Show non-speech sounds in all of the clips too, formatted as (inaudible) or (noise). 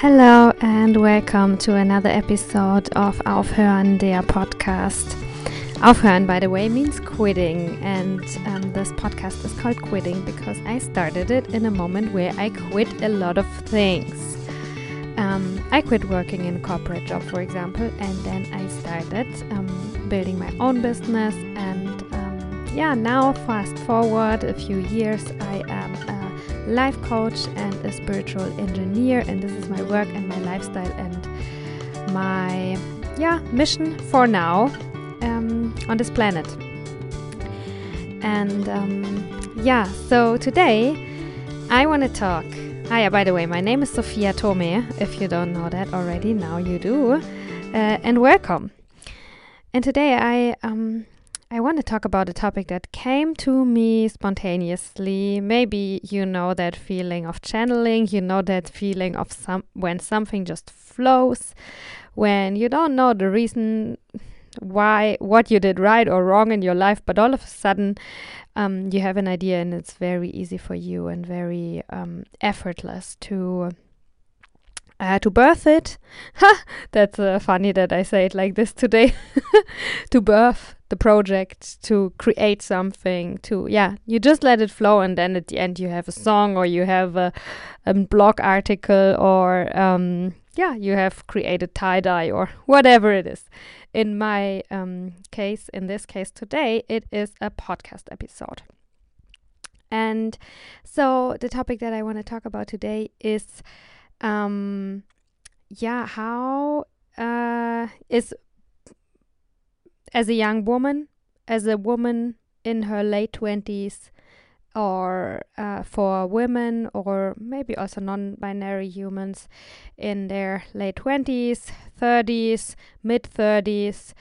Hello and welcome to another episode of Aufhören, der Podcast. Aufhören, by the way, means quitting, and um, this podcast is called Quitting because I started it in a moment where I quit a lot of things. Um, I quit working in a corporate job, for example, and then I started um, building my own business. And um, yeah, now, fast forward a few years, I am a life coach and a spiritual engineer, and this is my work and my lifestyle and my yeah mission for now um, on this planet. And um, yeah, so today I want to talk Hi, by the way, my name is Sophia Tome. If you don't know that already, now you do. Uh, and welcome. And today I um I want to talk about a topic that came to me spontaneously. Maybe you know that feeling of channeling, you know that feeling of some when something just flows, when you don't know the reason why what you did right or wrong in your life, but all of a sudden um, you have an idea and it's very easy for you and very um, effortless to uh, to birth it. (laughs) That's uh, funny that I say it like this today. (laughs) to birth the project, to create something, to yeah, you just let it flow, and then at the end you have a song or you have a, a blog article or um, yeah, you have created tie dye or whatever it is. In my um, case, in this case today, it is a podcast episode. And so the topic that I want to talk about today is, um, yeah, how uh, is as a young woman, as a woman in her late twenties, or uh, for women or maybe also non binary humans in their late 20s, 30s, mid 30s.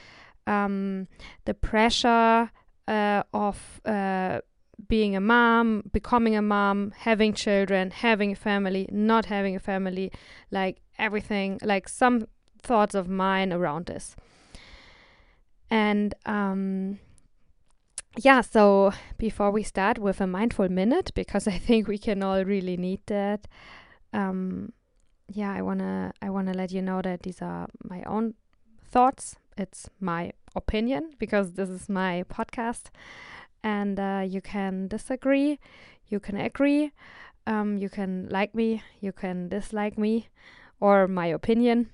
Um, the pressure uh, of uh, being a mom, becoming a mom, having children, having a family, not having a family, like everything, like some thoughts of mine around this. And um, yeah, so before we start with a mindful minute, because (laughs) I think we can all really need that. Um, yeah, I wanna I wanna let you know that these are my own thoughts. It's my opinion because this is my podcast, and uh, you can disagree, you can agree, um, you can like me, you can dislike me, or my opinion,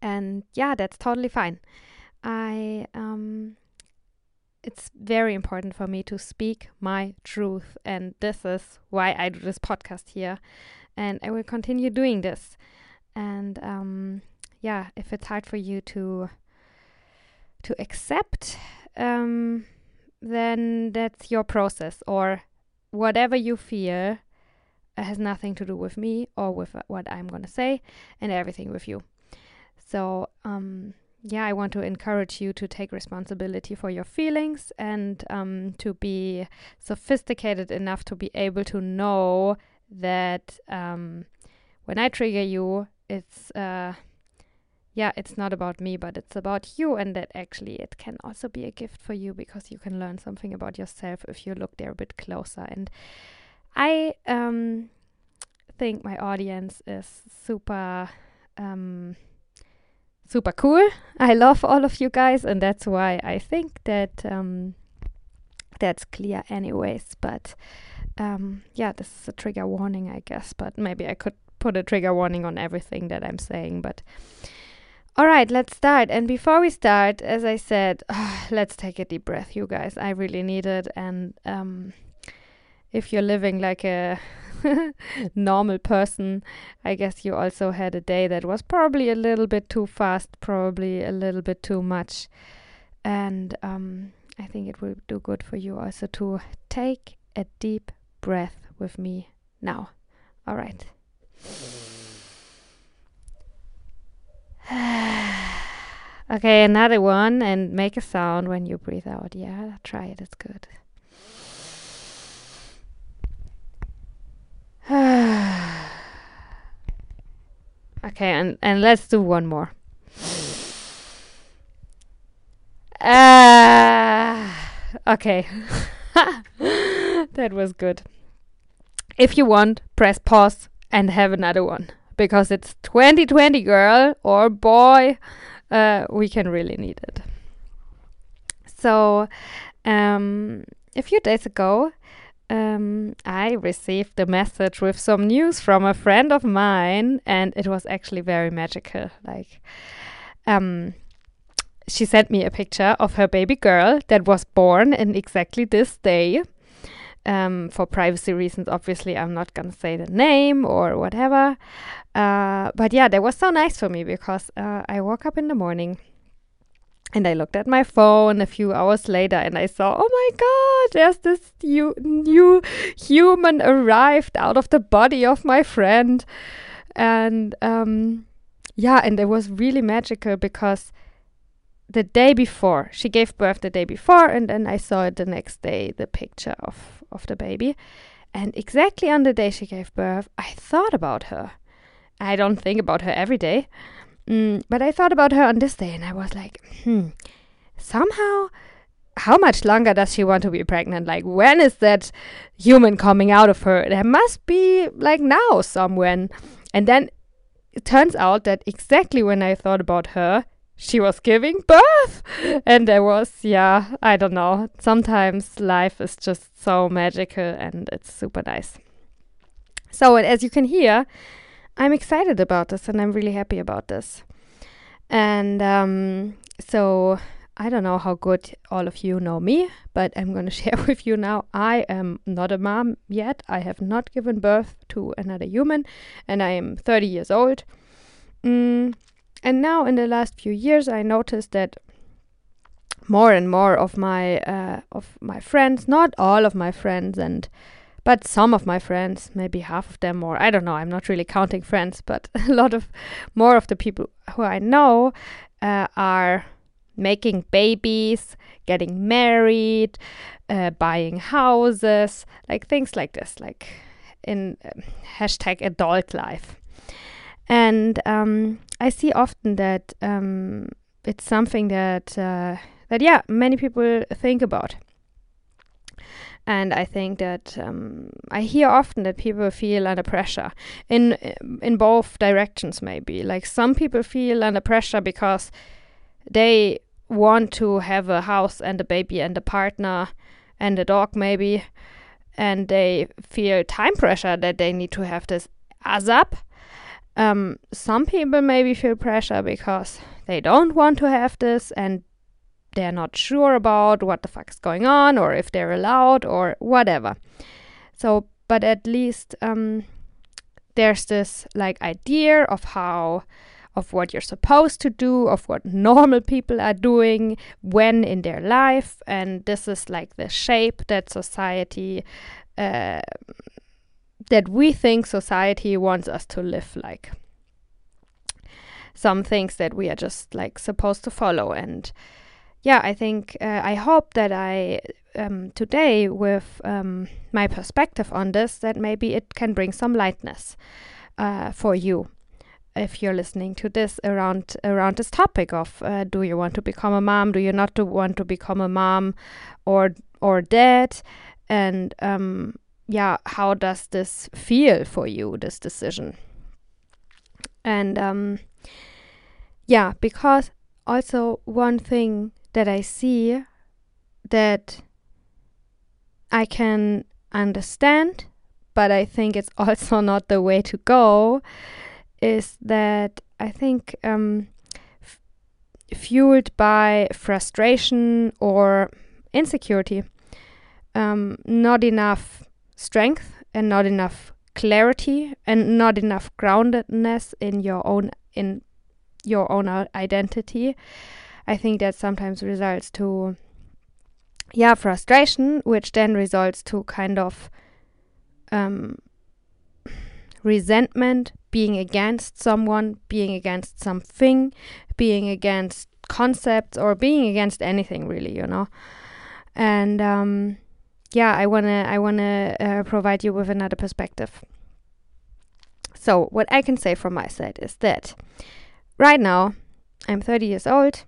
and yeah, that's totally fine. I um it's very important for me to speak my truth and this is why I do this podcast here. And I will continue doing this. And um, yeah if it's hard for you to to accept um, then that's your process or whatever you feel has nothing to do with me or with what I'm going to say and everything with you. So um, yeah, I want to encourage you to take responsibility for your feelings and um, to be sophisticated enough to be able to know that um, when I trigger you, it's uh, yeah, it's not about me, but it's about you, and that actually it can also be a gift for you because you can learn something about yourself if you look there a bit closer. And I um, think my audience is super. Um, super cool. I love all of you guys, and that's why I think that um, that's clear, anyways. But um, yeah, this is a trigger warning, I guess. But maybe I could put a trigger warning on everything that I'm saying. But all right, let's start. And before we start, as I said, (sighs) let's take a deep breath, you guys. I really need it. And um, if you're living like a (laughs) normal person, I guess you also had a day that was probably a little bit too fast, probably a little bit too much. And um, I think it will do good for you also to take a deep breath with me now. All right. (sighs) okay, another one, and make a sound when you breathe out. Yeah, try it, it's good. (sighs) okay, and, and let's do one more. Uh, okay. (laughs) that was good. If you want, press pause and have another one. Because it's 2020, girl or boy. Uh, we can really need it. So, um, a few days ago, um, I received a message with some news from a friend of mine, and it was actually very magical. Like, um, she sent me a picture of her baby girl that was born in exactly this day. Um, for privacy reasons, obviously, I'm not gonna say the name or whatever. Uh, but yeah, that was so nice for me because uh, I woke up in the morning and I looked at my phone a few hours later and I saw, oh my God, there's this new, new human arrived out of the body of my friend. And um, yeah, and it was really magical because the day before, she gave birth the day before, and then I saw it the next day, the picture of, of the baby. And exactly on the day she gave birth, I thought about her. I don't think about her every day. Mm, but I thought about her on this day and I was like, hmm, somehow, how much longer does she want to be pregnant? Like, when is that human coming out of her? There must be like now, somewhere. And then it turns out that exactly when I thought about her, she was giving birth. And there was, yeah, I don't know. Sometimes life is just so magical and it's super nice. So, as you can hear, I'm excited about this and I'm really happy about this. And um, so I don't know how good all of you know me, but I'm going (laughs) to share with you now. I am not a mom yet. I have not given birth to another human, and I am 30 years old. Mm, and now, in the last few years, I noticed that more and more of my uh, of my friends, not all of my friends, and but some of my friends, maybe half of them, or I don't know, I'm not really counting friends, but (laughs) a lot of more of the people who I know uh, are making babies, getting married, uh, buying houses, like things like this, like in uh, hashtag adult life. And um, I see often that um, it's something that uh, that yeah, many people think about. And I think that um, I hear often that people feel under pressure in in both directions. Maybe like some people feel under pressure because they want to have a house and a baby and a partner and a dog maybe, and they feel time pressure that they need to have this ASAP. Um, some people maybe feel pressure because they don't want to have this and they're not sure about what the fuck is going on or if they're allowed or whatever. So, but at least um, there's this like idea of how of what you're supposed to do, of what (laughs) normal people are doing when in their life, and this is like the shape that society uh, that we think society wants us to live like. Some things that we are just like supposed to follow and yeah, I think uh, I hope that I um, today with um, my perspective on this that maybe it can bring some lightness uh, for you if you're listening to this around around this topic of uh, do you want to become a mom do you not want to become a mom or or dad and um, yeah how does this feel for you this decision? And um, yeah because also one thing that I see that I can understand, but I think it's (laughs) also not the way to go, is that I think um, f- fueled by frustration or insecurity, um, not enough strength and not enough clarity and not enough groundedness in your own in your own identity I think that sometimes results to yeah frustration, which then results to kind of um, resentment, being against someone, being against something, being against concepts, or being against anything really, you know. And um, yeah, I wanna I wanna uh, provide you with another perspective. So what I can say from my side is that right now I'm 30 years old.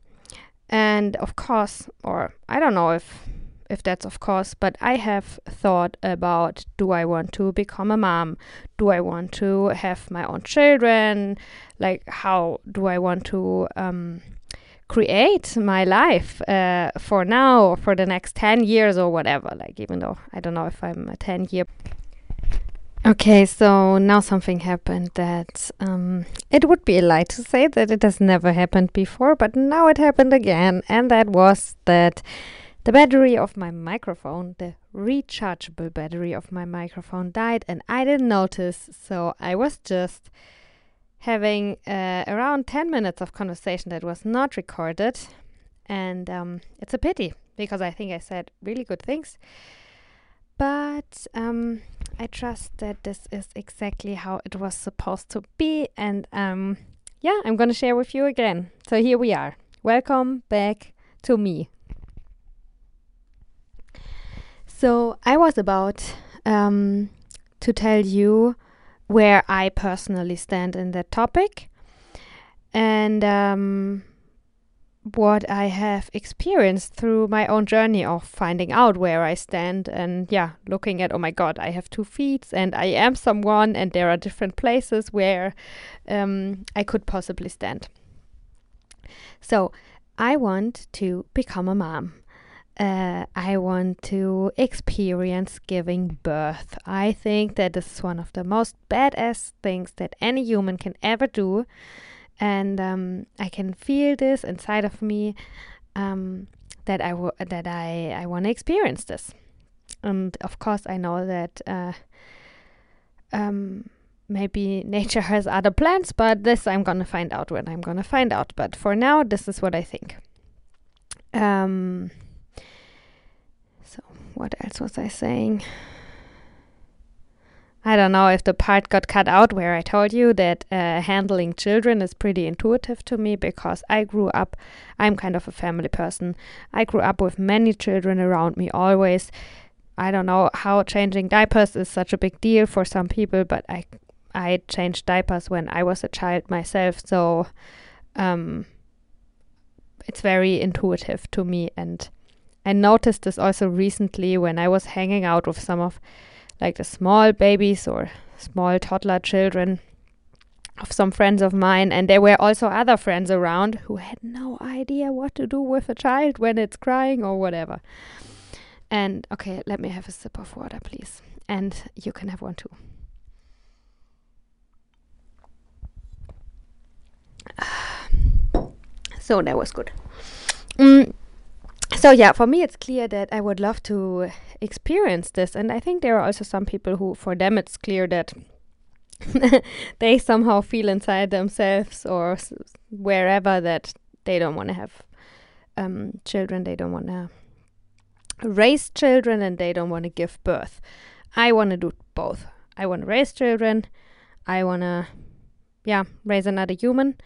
And of course, or I don't know if if that's of course, but I have thought about do I want to become a mom? Do I want to have my own children? Like, how do I want to um, create my life uh, for now or for the next 10 years or whatever? Like, even though I don't know if I'm a 10 year. Okay, so now something happened that um, it would be a lie to say that it has never happened before, but now it happened again, and that was that the battery of my microphone, the rechargeable battery of my microphone, died, and I didn't notice. So I was just having uh, around 10 minutes of conversation that was not recorded. And um, it's a pity because I think I said really good things. But um, I trust that this is exactly how it was supposed to be. And um, yeah, I'm going to share with you again. So here we are. Welcome back to me. So I was about um, to tell you where I personally stand in that topic and um, what I have experienced through my own journey of finding out where I stand and yeah, looking at oh my god, I have two feet and I am someone and there are different places where um, I could possibly stand. So I want to become a mom uh, I want to experience giving birth. I think that this is one of the most badass things that any human can ever do. And um, I can feel this inside of me um, that I w- that I, I want to experience this. And of course, I know that uh, um, maybe nature (laughs) has other plans, but this I'm gonna find out when I'm gonna find out. But for now, this is what I think. Um, what else was I saying? I don't know if the part got cut out where I told you that uh, handling children is pretty intuitive to me because I grew up, I'm kind of a family person. I grew up with many children around me always. I don't know how changing diapers is such a big deal for some people, but I I changed diapers when I was a child myself, so um, it's very intuitive to me and I noticed this also recently when I was hanging out with some of like the small babies or small toddler children of some friends of mine and there were also other friends around who had no idea what to do with a child when it's crying or whatever. And okay, let me have a sip of water please. And you can have one too. (sighs) so that was good. Mm, so yeah for me it's clear that i would love to experience this. And i think there are also some people who for them it's clear that (laughs) they somehow feel inside themselves or wherever that they don't want to have um, children they don't want to raise children and they don't want to give birth. I want to do both. I want to raise children. I want to yeah raise another human.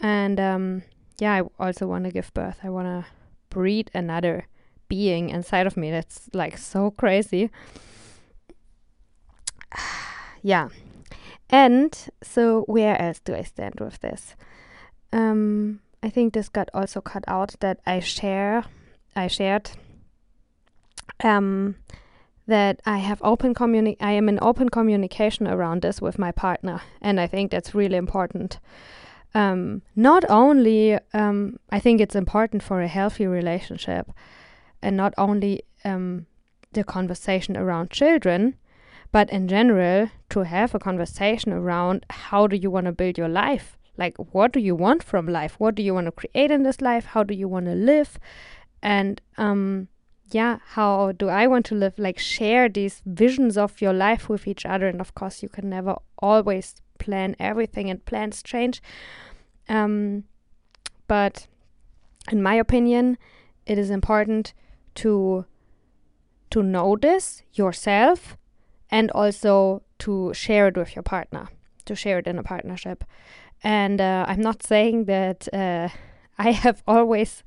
And um, yeah i also want to give birth. I want to breed another being inside of me. That's like so crazy. (sighs) yeah. And so, where else do I stand with this? Um, I think this got also cut out that I share, I shared, um, that I have open communi- I am in open communication around this with my partner, and I think that's really important um, not only um, I think it's important for a healthy relationship, and not only um, the conversation around children, but in general to have a conversation around how do you want to build your life? Like what do you want from life? What do you want to create in this life? How do you want to live? And um yeah how do i want to live? Like share these visions of your life with each other and of course you can never always plan everything and plans change. Um, but in my opinion, it is important to to notice yourself and also to share it with your partner, to share it in a partnership. And uh, I'm not saying that uh, I have always,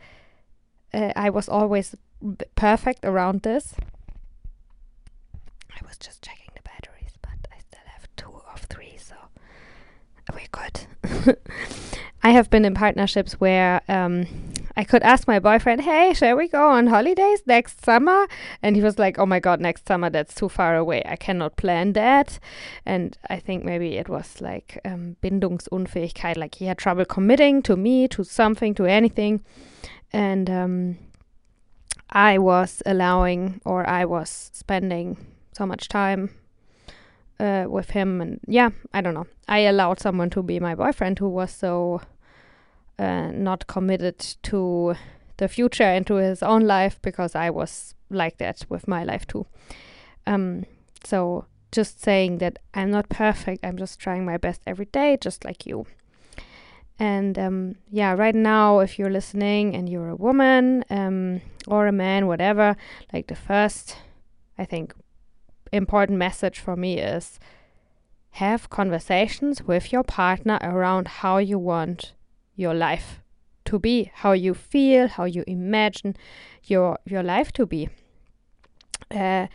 uh, I was always perfect around this. I was just checking we're good. (laughs) I have been in partnerships where um, I could ask my boyfriend, hey, shall we go on holidays next summer? And he was like, oh my God, next summer, that's too far away. I cannot plan that. And I think maybe it was like um, Bindungsunfähigkeit, like he had trouble committing to me, to something, to anything. And um, I was allowing or I was spending so much time uh, with him. And yeah, I don't know. I allowed someone to be my boyfriend who was so uh, not committed to the future and to his own life because I was like that with my life too. Um, so just saying that I'm not perfect, I'm just trying my best every day, just like you. And um, yeah, right now, if you're listening and you're a woman um, or a man, whatever, like the first, I think, important message for me is have conversations with your partner around how you want your life to be, how you feel, how you imagine your your life to be. Uh,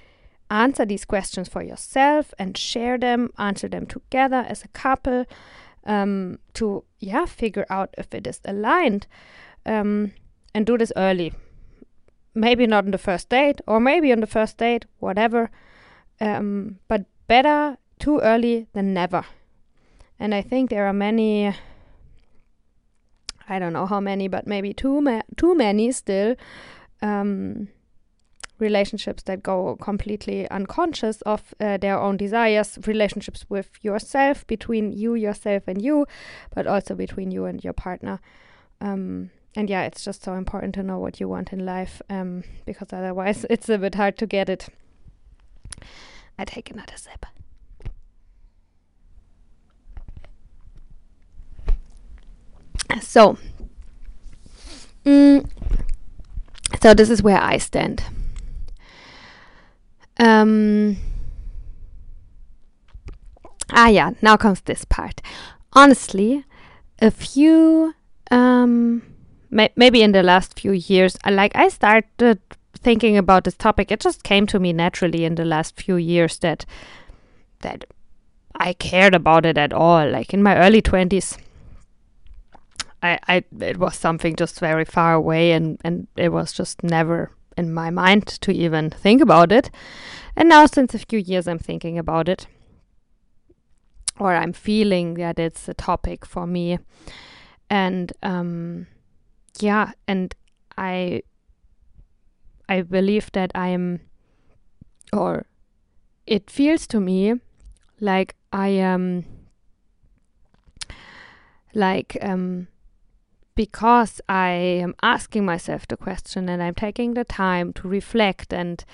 answer these questions for yourself and share them, answer them together as a couple um, to yeah figure out if it is aligned, um, and do this early. Maybe not on the first date, or maybe on the first date, whatever. Um, but better too early than never. And I think there are many I don't know how many, but maybe too ma- too many still um, relationships that go completely unconscious of uh, their own desires, relationships with yourself, between you, yourself, and you, but also between you and your partner. Um, and yeah, it's just so important to know what you want in life um, because otherwise (laughs) it's a bit hard to get it. I take another sip. So, mm, so this is where I stand. Um, ah, yeah, now comes this part. Honestly, a few, um, may- maybe in the last few years, like I started thinking about this topic. It just came to me naturally in the last few years that that I cared about it at all. Like in my early twenties, I, I it was something just very far away and, and it was just never in my mind to even think about it. And now since a few years I'm thinking about it. Or I'm feeling that it's a topic for me. And um yeah, and I I believe that I'm or it feels to me like I am like um because I am asking myself the question and I'm taking the time to reflect and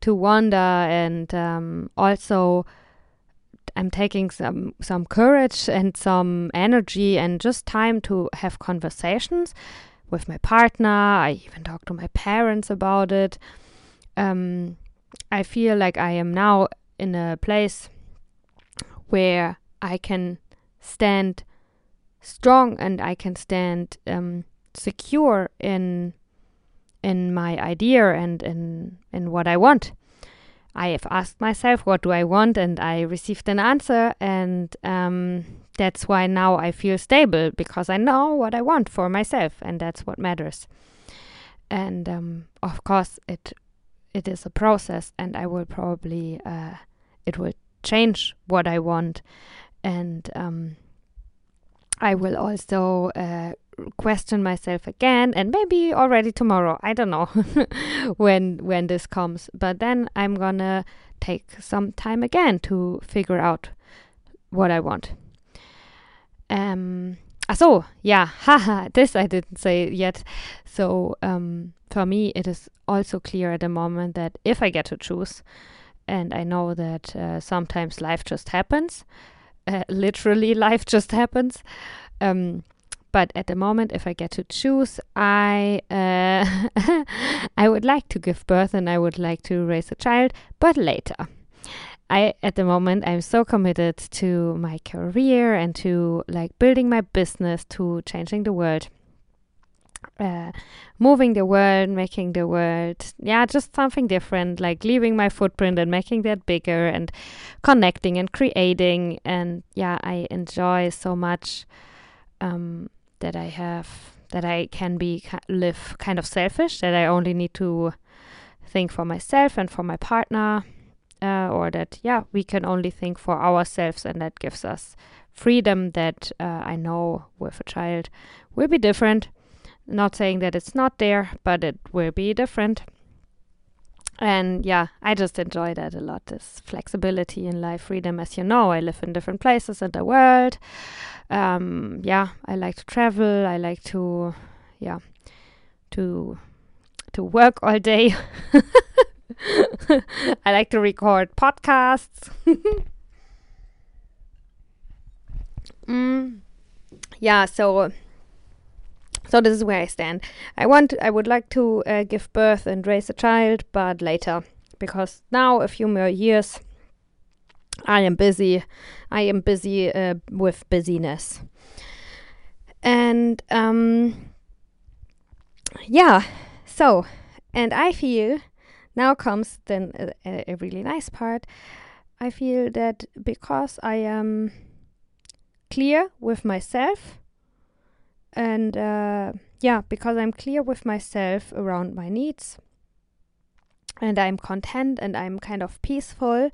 to wonder and um, also I'm taking some some courage and some energy and just time to have conversations with my partner. I even talk to my parents about it. Um, I feel like I am now in a place where I can stand strong and I can stand um, secure in in my idea and in in what I want. I have asked myself, what do I want, and I received an answer, and um, that's why now I feel stable because I know what I want for myself, and that's what matters. And um, of course, it it is a process, and I will probably uh, it will change what I want, and um, I will also uh, question myself again and maybe already tomorrow i don't know (laughs) when when this comes but then i'm gonna take some time again to figure out what i want um so yeah (laughs) haha this i didn't say yet so um for me it is also clear at the moment that if i get to choose and i know that uh, sometimes life just happens uh, literally (laughs) life just happens. Um, but at the moment, if I get to choose, I uh, (laughs) I would like to give birth and I would like to raise a child, but later. I at the moment I'm so committed to my career and to like building my business to changing the world uh, moving the world, making the world, yeah, just something different, like leaving my footprint and making that bigger and connecting and creating. And yeah, I enjoy so much um, that I have that I can be live kind of selfish, that I only need to think for myself and for my partner, uh, or that yeah we can only think for ourselves, and that gives us freedom that uh, I know with a child will be different. Not saying that it's not there, but it will be different. And yeah, I just enjoy that a lot this flexibility in life, freedom. As you know, I live in different places in the world. Um, yeah, I like to travel. I like to, yeah, to to work all day. (laughs) I like to record podcasts. (laughs) mm, yeah, so so this is where I stand. I want, I would like to uh, give birth and raise a child, but later, because now a few more years, I am busy. I am busy uh, with busyness, and um, yeah. So, and I feel now comes then a, a really nice part. I feel that because I am clear with myself and uh, yeah, because I'm clear with myself around my needs and I'm content and I'm kind of peaceful,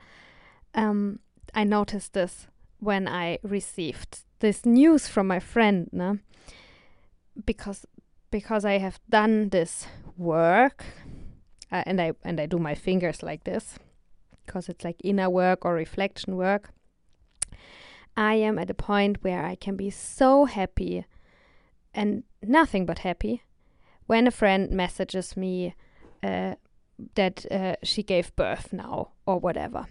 um, I noticed this when I received this news from my friend, no? because because I have done this work, uh, and I and I do my fingers like this, because it's like inner work or reflection work. I am at a point where I can be so happy and nothing but happy. When a friend messages me uh, that uh, she gave birth now or whatever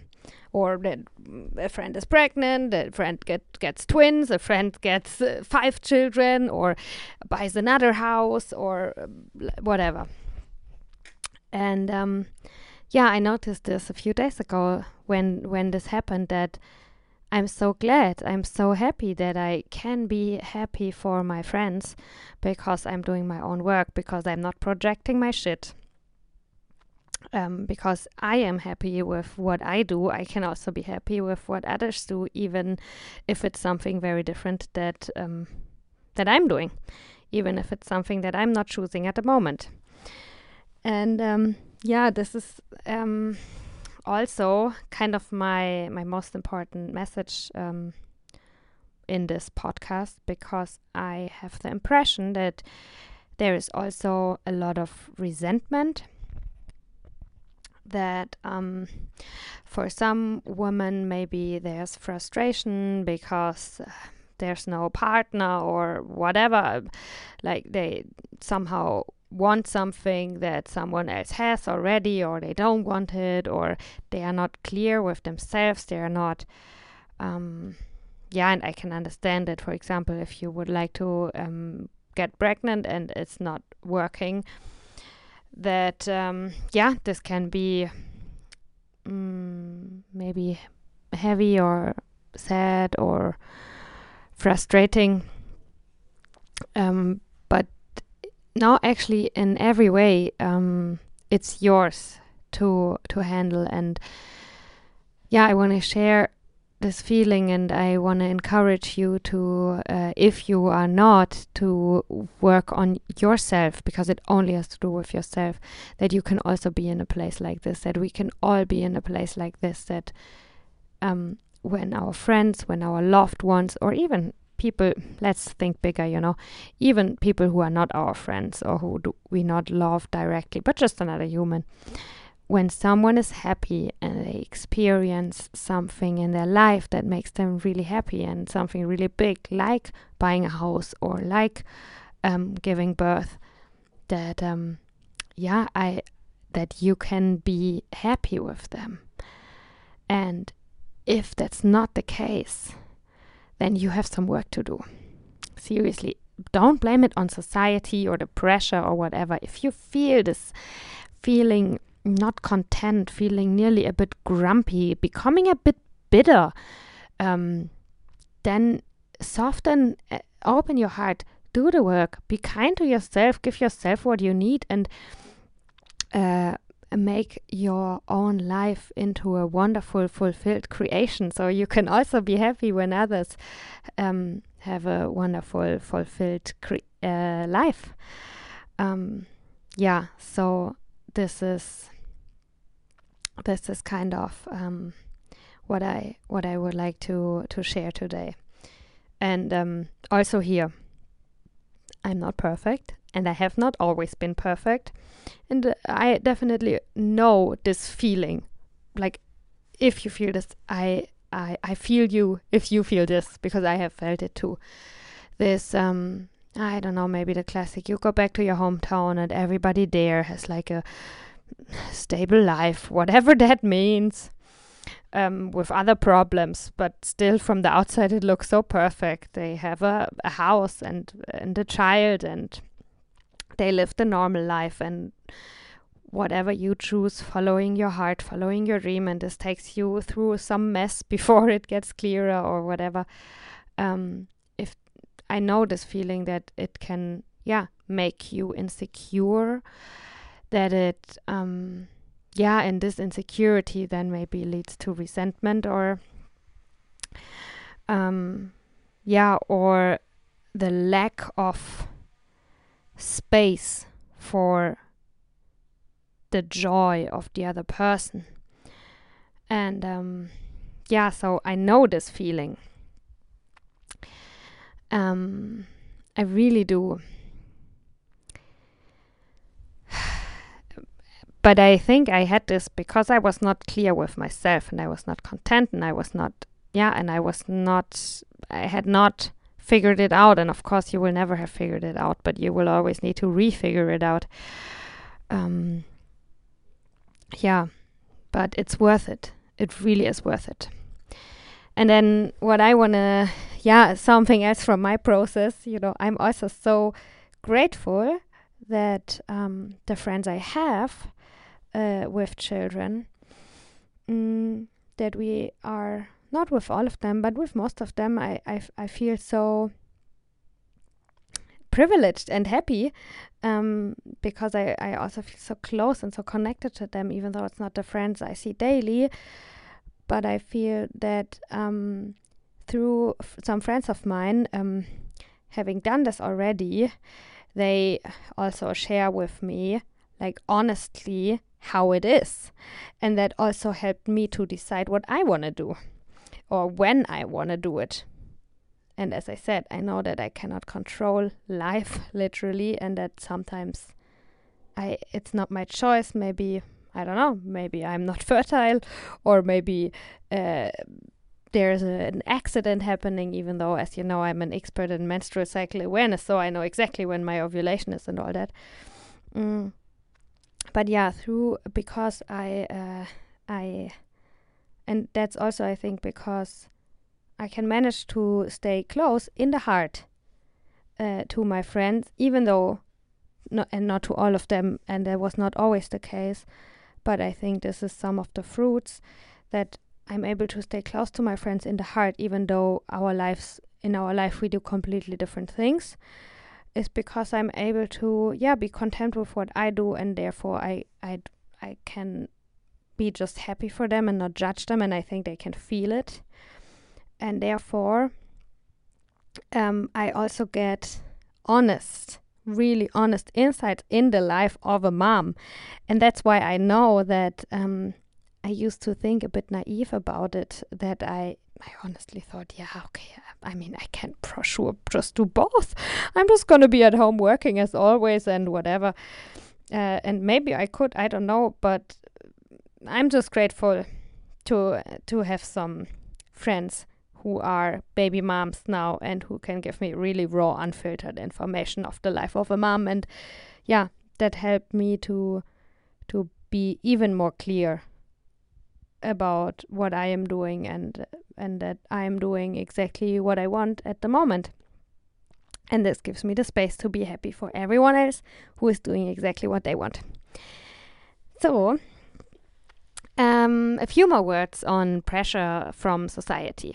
or that a friend is pregnant a friend get, gets twins a friend gets uh, five children or buys another house or uh, whatever. And um, yeah i noticed this a few days ago when when this happened that I'm so glad. I'm so happy that I can be happy for my friends because I'm doing my own work, because I'm not projecting my shit. Um, because I am happy with what I do, I can also be happy with what others do, even if it's something very different that um, that I'm doing, even if it's something that I'm not choosing at the moment. And um, yeah, this is um, also kind of my my most important message um, in this podcast because I have the impression that there is also a lot of resentment that um, for some women maybe there's frustration because uh, there's no partner or whatever like they somehow want something that someone else has already, or they don't want it, or they are not clear with themselves, they are not. Um, yeah, and I can understand that, for example, if you would like to um, get pregnant and it's not working, that, um, yeah, this can be mm, maybe heavy or sad or frustrating. Um, no, actually, in every way, um, it's yours to to handle. And yeah, I want to share this feeling, and I want to encourage you to, uh, if you are not, to work on yourself because it only has to do with yourself. That you can also be in a place like this. That we can all be in a place like this. That um, when our friends, when our loved ones, or even people let's think bigger you know. Even people who are not our friends or who we not love directly but just another human. When someone is happy and they experience something in their life that makes them really happy and something really big like buying a house or like um, giving birth that um, yeah i that you can be happy with them. And if that's not the case then you have some work to do. Seriously, don't blame it on society or the pressure or whatever. If you feel this feeling not content, feeling nearly a bit grumpy, becoming a bit bitter, um, then soften, uh, open your heart, do the work, be kind to yourself, give yourself what you need, and uh, make your own life into a wonderful, fulfilled creation. So you can also be happy when others um, have a wonderful, fulfilled uh, life. Um, yeah, so this is this is kind of um, what I what I would like to to share today, and um, also here, I'm not perfect, and I have not always been perfect, and I definitely know this feeling, like if you feel this, I I I feel you if you feel this because I have felt it too. This um I don't know, maybe the classic. You go back to your hometown and everybody there has like a stable life, whatever (laughs) that means, um, with other problems, but still from the outside it looks so perfect. They have a, a house and and a child and they live the normal life and whatever you choose, following your heart, following your dream, and this takes you through some mess (laughs) before it gets clearer or whatever. Um, if I know this feeling that it can, yeah, make you insecure, that it, um, yeah, and this insecurity then maybe leads to resentment or, um, yeah, or the lack of space for the joy of the other person. And um, yeah, so I know this feeling. Um, I really do. But I think I had this because I was not clear with myself and I was not content and I was not, yeah, and I was not, I had not figured it out. And of course, you will never have figured it out, but you will always need to refigure it out. Um, yeah, but it's worth it. It really is worth it. And then what I want to, yeah, something else from my process, you know, I'm also so grateful that um, the friends I have uh, with children, mm, that we are not with all of them, but with most of them, I, I, I feel so privileged and happy um, because I, I also feel so close and so connected to them, even though it's not the friends I see daily. But I feel that um, through f- some friends of mine, um, having done this already, they also share with me, like honestly, how it is. And that also helped me to decide what I want to do or when I want to do it. And as I said, I know that I cannot control life (laughs) literally, and that sometimes I it's not my choice. Maybe I don't know. Maybe I'm not (laughs) fertile, or maybe uh, there's a, an accident happening. Even though, as you know, I'm an expert in menstrual cycle awareness, so I know exactly when my ovulation is and all that. Mm. But yeah, through because I uh, I, and that's also I think because I can manage to stay close in the heart uh, to my friends, even though, not, and not to all of them, and that was not always the case. But I think this is some of the fruits that I'm able to stay close to my friends in the heart, even though our lives in our life we do completely different things. Is because I'm able to, yeah, be content with what I do, and therefore I, I, I can be just happy for them and not judge them, and I think they can feel it and therefore um, I also get honest, really honest insights in the life of a mom, and that's why I know that um, I used to think a bit naive about it. That I I honestly thought, yeah, okay. I mean, I can for sure just do both. I'm just gonna be at home working as always and whatever. Uh, and maybe I could, I don't know, but I'm just grateful to to have some friends who are baby moms now and who can give me really raw, unfiltered information of the life of a mom. And yeah, that helped me to to be even more clear about what I am doing and and that I am doing exactly what I want at the moment. And this gives me the space to be happy for everyone else who is doing exactly what they want. So, um, a few more words on pressure from society.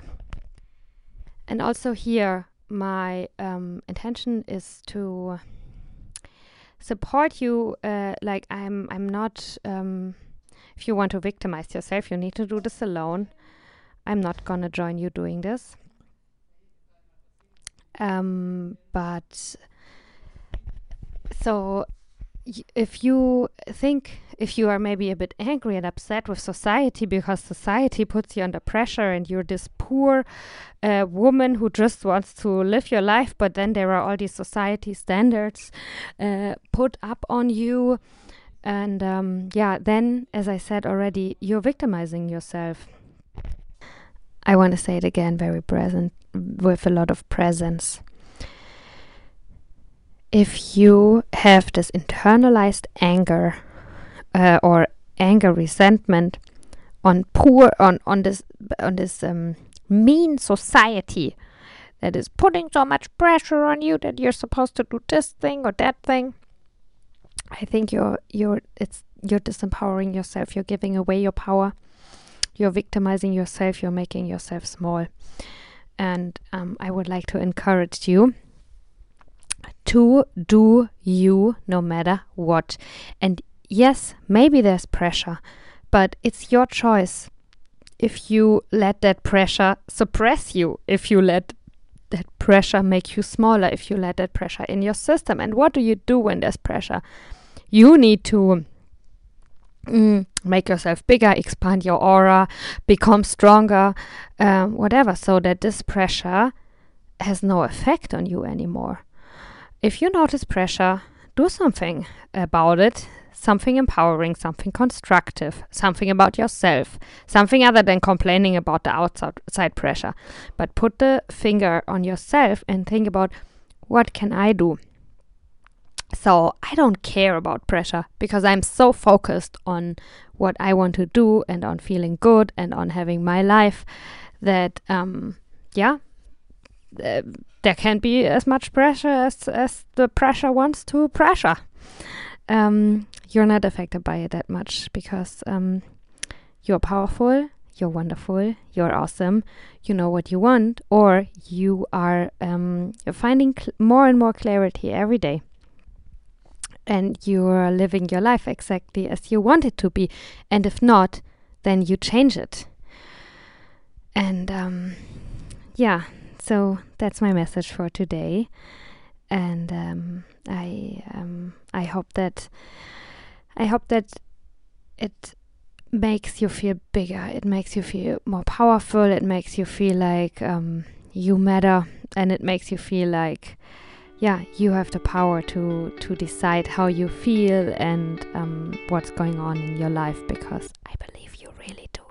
And also here, my um, intention is to support you. Uh, like I'm, I'm not. Um, if you want to victimize yourself, you need to do this alone. I'm not gonna join you doing this. Um, but so if you think if you are maybe a bit angry and upset with society because society puts you under pressure and you're this poor uh, woman who just wants to live your life, but then there are all these society standards uh, put up on you. And um, yeah, then, as I said already, you're victimizing yourself. I want to say it again, very present, with a lot of presence if you have this internalized anger uh, or anger resentment on poor on on this on this um, mean society that is putting so much pressure on you that you're supposed to do this thing or that thing i think you're you're it's you're disempowering yourself you're giving away your power you're victimizing yourself you're making yourself small and um, i would like to encourage you to do you no matter what. And yes, maybe there's pressure, but it's your choice. If you let that pressure suppress you, if you let that pressure make you smaller, if you let that pressure in your system. And what do you do when there's pressure? You need to mm, make yourself bigger, expand your aura, become stronger, um, whatever, so that this pressure has no effect on you anymore. If you notice pressure, do something about it. Something empowering, something constructive, something about yourself, something other than complaining about the outside pressure. But put the finger on yourself and think about what can I do? So I don't care about pressure because I'm so focused on what I want to do and on feeling good and on having my life that, um, yeah, there can be as much pressure as, as the pressure wants to pressure. Um, you're not affected by it that much because um, you're powerful, you're wonderful, you're awesome, you know what you want, or you are um, finding more and more clarity every day. And you're living your life exactly as you want it to be. And if not, then you change it. And um, yeah, so that's my message for today, and um, I um, I hope that I hope that it makes you feel bigger. It makes you feel more powerful. It makes you feel like um, you matter, and it makes you feel like yeah, you have the power to to decide how you feel and um, what's going on in your life because I believe you really do.